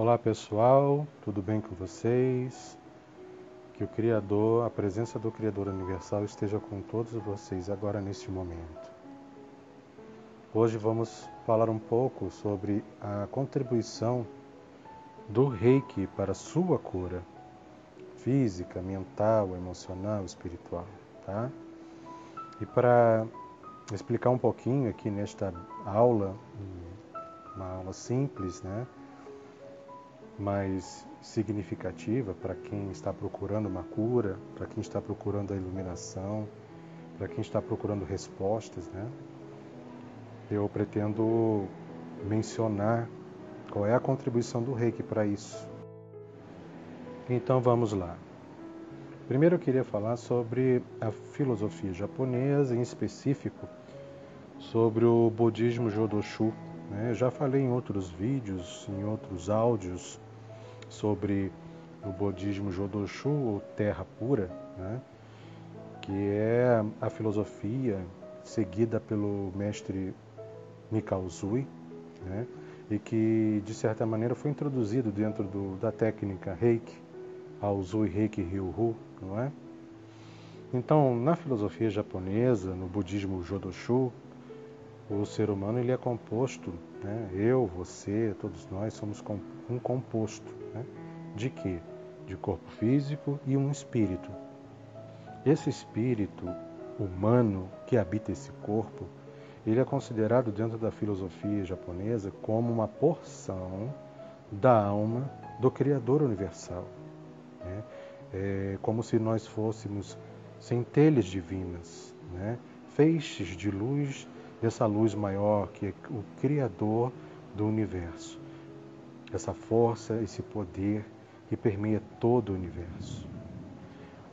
Olá pessoal, tudo bem com vocês? Que o Criador, a presença do Criador Universal esteja com todos vocês agora neste momento. Hoje vamos falar um pouco sobre a contribuição do Reiki para a sua cura física, mental, emocional, espiritual, tá? E para explicar um pouquinho aqui nesta aula, uma aula simples, né? Mais significativa para quem está procurando uma cura, para quem está procurando a iluminação, para quem está procurando respostas, né? Eu pretendo mencionar qual é a contribuição do Reiki para isso. Então vamos lá. Primeiro eu queria falar sobre a filosofia japonesa, em específico sobre o budismo Jodoshu. Né? Eu já falei em outros vídeos, em outros áudios sobre o budismo Jodoshu, ou Terra Pura, né? que é a filosofia seguida pelo mestre Mikao Zui, né? e que, de certa maneira, foi introduzido dentro do, da técnica Reiki, ao Zui Reiki Ryuhu, não é? Então, na filosofia japonesa, no budismo Jodoshu, o ser humano ele é composto, né? eu, você, todos nós somos um composto né? de quê? De corpo físico e um espírito. Esse espírito humano que habita esse corpo, ele é considerado dentro da filosofia japonesa como uma porção da alma do Criador universal. Né? É como se nós fôssemos centelhas divinas, né? feixes de luz dessa luz maior que é o Criador do universo. Essa força, esse poder que permeia todo o universo.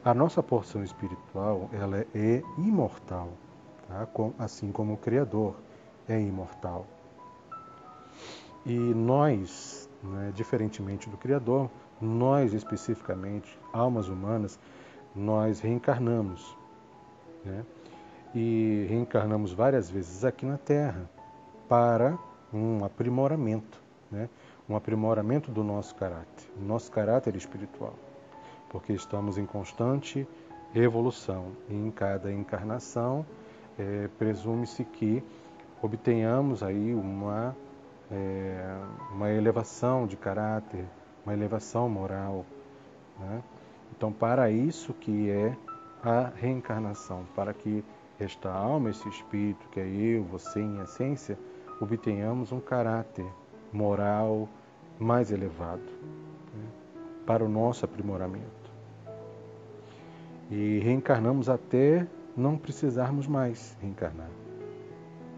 A nossa porção espiritual ela é imortal, tá? assim como o Criador é imortal. E nós, né, diferentemente do Criador, nós especificamente, almas humanas, nós reencarnamos. Né? E reencarnamos várias vezes aqui na Terra para um aprimoramento, né? um aprimoramento do nosso caráter, nosso caráter espiritual, porque estamos em constante evolução e em cada encarnação é, presume-se que obtenhamos aí uma, é, uma elevação de caráter, uma elevação moral. Né? Então, para isso que é a reencarnação, para que esta alma, esse espírito que é eu, você em essência, obtenhamos um caráter moral mais elevado né, para o nosso aprimoramento. E reencarnamos até não precisarmos mais reencarnar,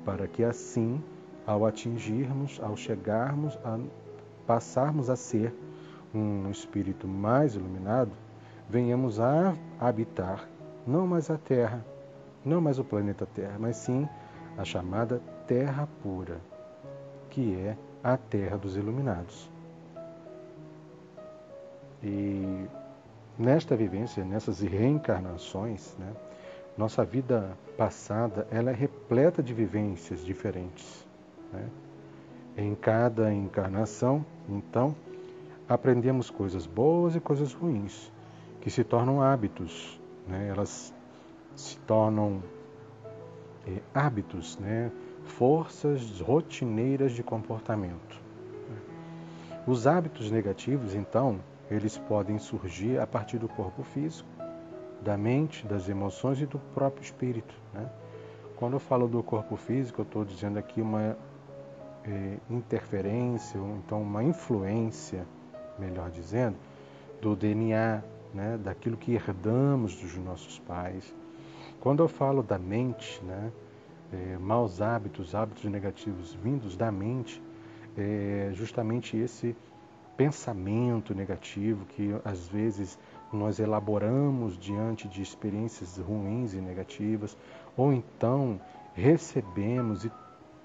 para que assim, ao atingirmos, ao chegarmos a passarmos a ser um espírito mais iluminado, venhamos a habitar não mais a terra, não mais o planeta Terra, mas sim a chamada Terra Pura, que é a Terra dos Iluminados. E nesta vivência, nessas reencarnações, né, nossa vida passada ela é repleta de vivências diferentes. Né? Em cada encarnação, então, aprendemos coisas boas e coisas ruins, que se tornam hábitos. Né? Elas se tornam é, hábitos, né? forças rotineiras de comportamento. Os hábitos negativos, então, eles podem surgir a partir do corpo físico, da mente, das emoções e do próprio espírito. Né? Quando eu falo do corpo físico, eu estou dizendo aqui uma é, interferência, ou então uma influência, melhor dizendo, do DNA, né? daquilo que herdamos dos nossos pais, quando eu falo da mente, né, é, maus hábitos, hábitos negativos vindos da mente, é justamente esse pensamento negativo que às vezes nós elaboramos diante de experiências ruins e negativas, ou então recebemos e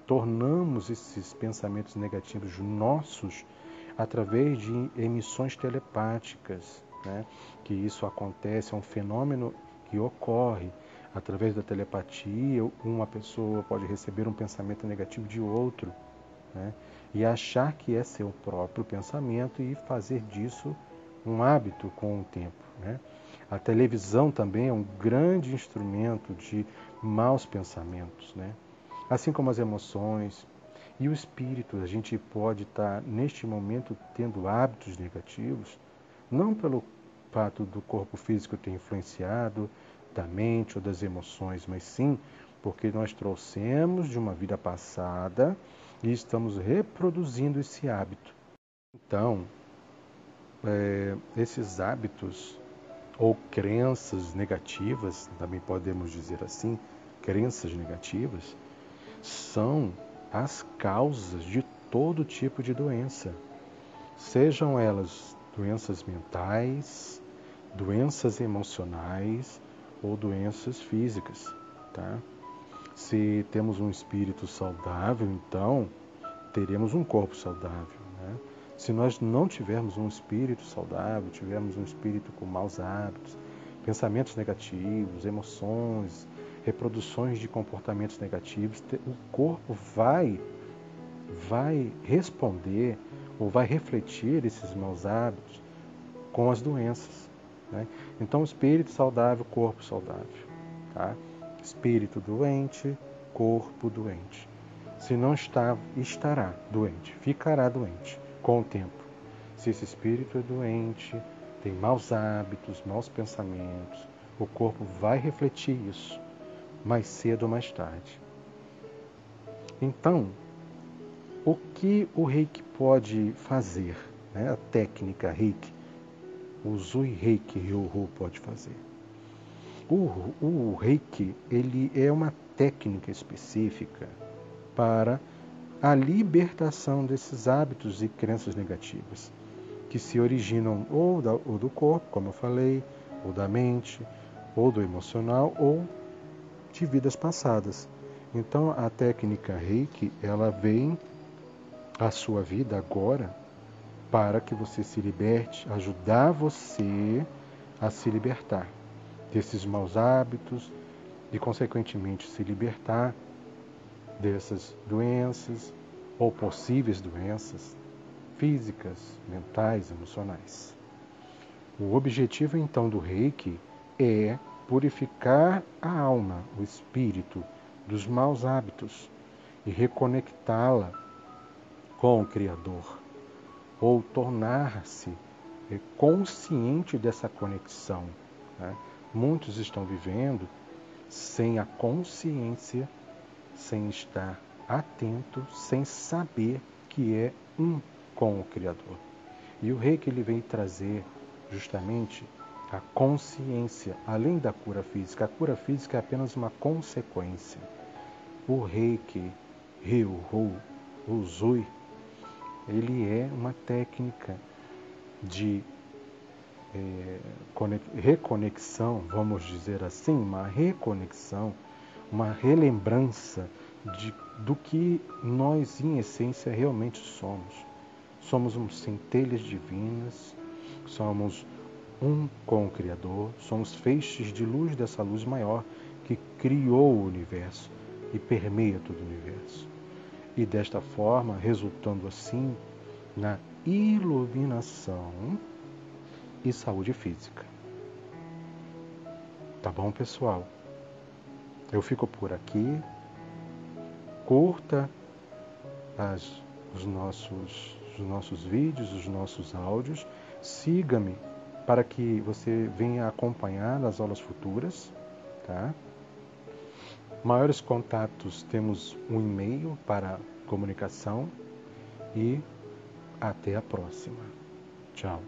tornamos esses pensamentos negativos nossos através de emissões telepáticas, né? que isso acontece, é um fenômeno que ocorre através da telepatia, uma pessoa pode receber um pensamento negativo de outro. Né? e achar que é seu próprio pensamento e fazer disso um hábito com o tempo. Né? A televisão também é um grande instrumento de maus pensamentos, né? assim como as emoções. E o espírito, a gente pode estar neste momento tendo hábitos negativos, não pelo fato do corpo físico ter influenciado, da mente ou das emoções, mas sim porque nós trouxemos de uma vida passada e estamos reproduzindo esse hábito. Então, é, esses hábitos ou crenças negativas, também podemos dizer assim, crenças negativas, são as causas de todo tipo de doença, sejam elas doenças mentais, doenças emocionais ou doenças físicas, tá? Se temos um espírito saudável, então teremos um corpo saudável. Né? Se nós não tivermos um espírito saudável, tivermos um espírito com maus hábitos, pensamentos negativos, emoções, reproduções de comportamentos negativos, o corpo vai vai responder ou vai refletir esses maus hábitos com as doenças. Né? Então, espírito saudável, corpo saudável. Tá? Espírito doente, corpo doente. Se não está, estará doente, ficará doente com o tempo. Se esse espírito é doente, tem maus hábitos, maus pensamentos, o corpo vai refletir isso mais cedo ou mais tarde. Então, o que o reiki pode fazer? Né? A técnica reiki, o Zui Reiki Ryoho pode fazer. O, o reiki ele é uma técnica específica para a libertação desses hábitos e crenças negativas que se originam ou, da, ou do corpo, como eu falei, ou da mente, ou do emocional, ou de vidas passadas. Então a técnica Reiki, ela vem à sua vida agora para que você se liberte, ajudar você a se libertar desses maus hábitos e, consequentemente, se libertar dessas doenças ou possíveis doenças físicas, mentais, emocionais. O objetivo então do Reiki é purificar a alma, o espírito, dos maus hábitos e reconectá-la com o Criador, ou tornar-se consciente dessa conexão. Né? Muitos estão vivendo sem a consciência, sem estar atento, sem saber que é um com o Criador. E o rei que ele vem trazer justamente a consciência, além da cura física. A cura física é apenas uma consequência. O reiki, Ryu-Ho, o Zui, ele é uma técnica de é, reconexão, vamos dizer assim, uma reconexão, uma relembrança de, do que nós, em essência, realmente somos. Somos um centelhas divinas, somos um com o Criador, somos feixes de luz dessa luz maior que criou o universo e permeia todo o universo. E desta forma, resultando assim na iluminação e saúde física. Tá bom, pessoal? Eu fico por aqui. Curta as, os, nossos, os nossos vídeos, os nossos áudios. Siga-me para que você venha acompanhar nas aulas futuras. Tá? Maiores contatos, temos um e-mail para comunicação e até a próxima. Tchau.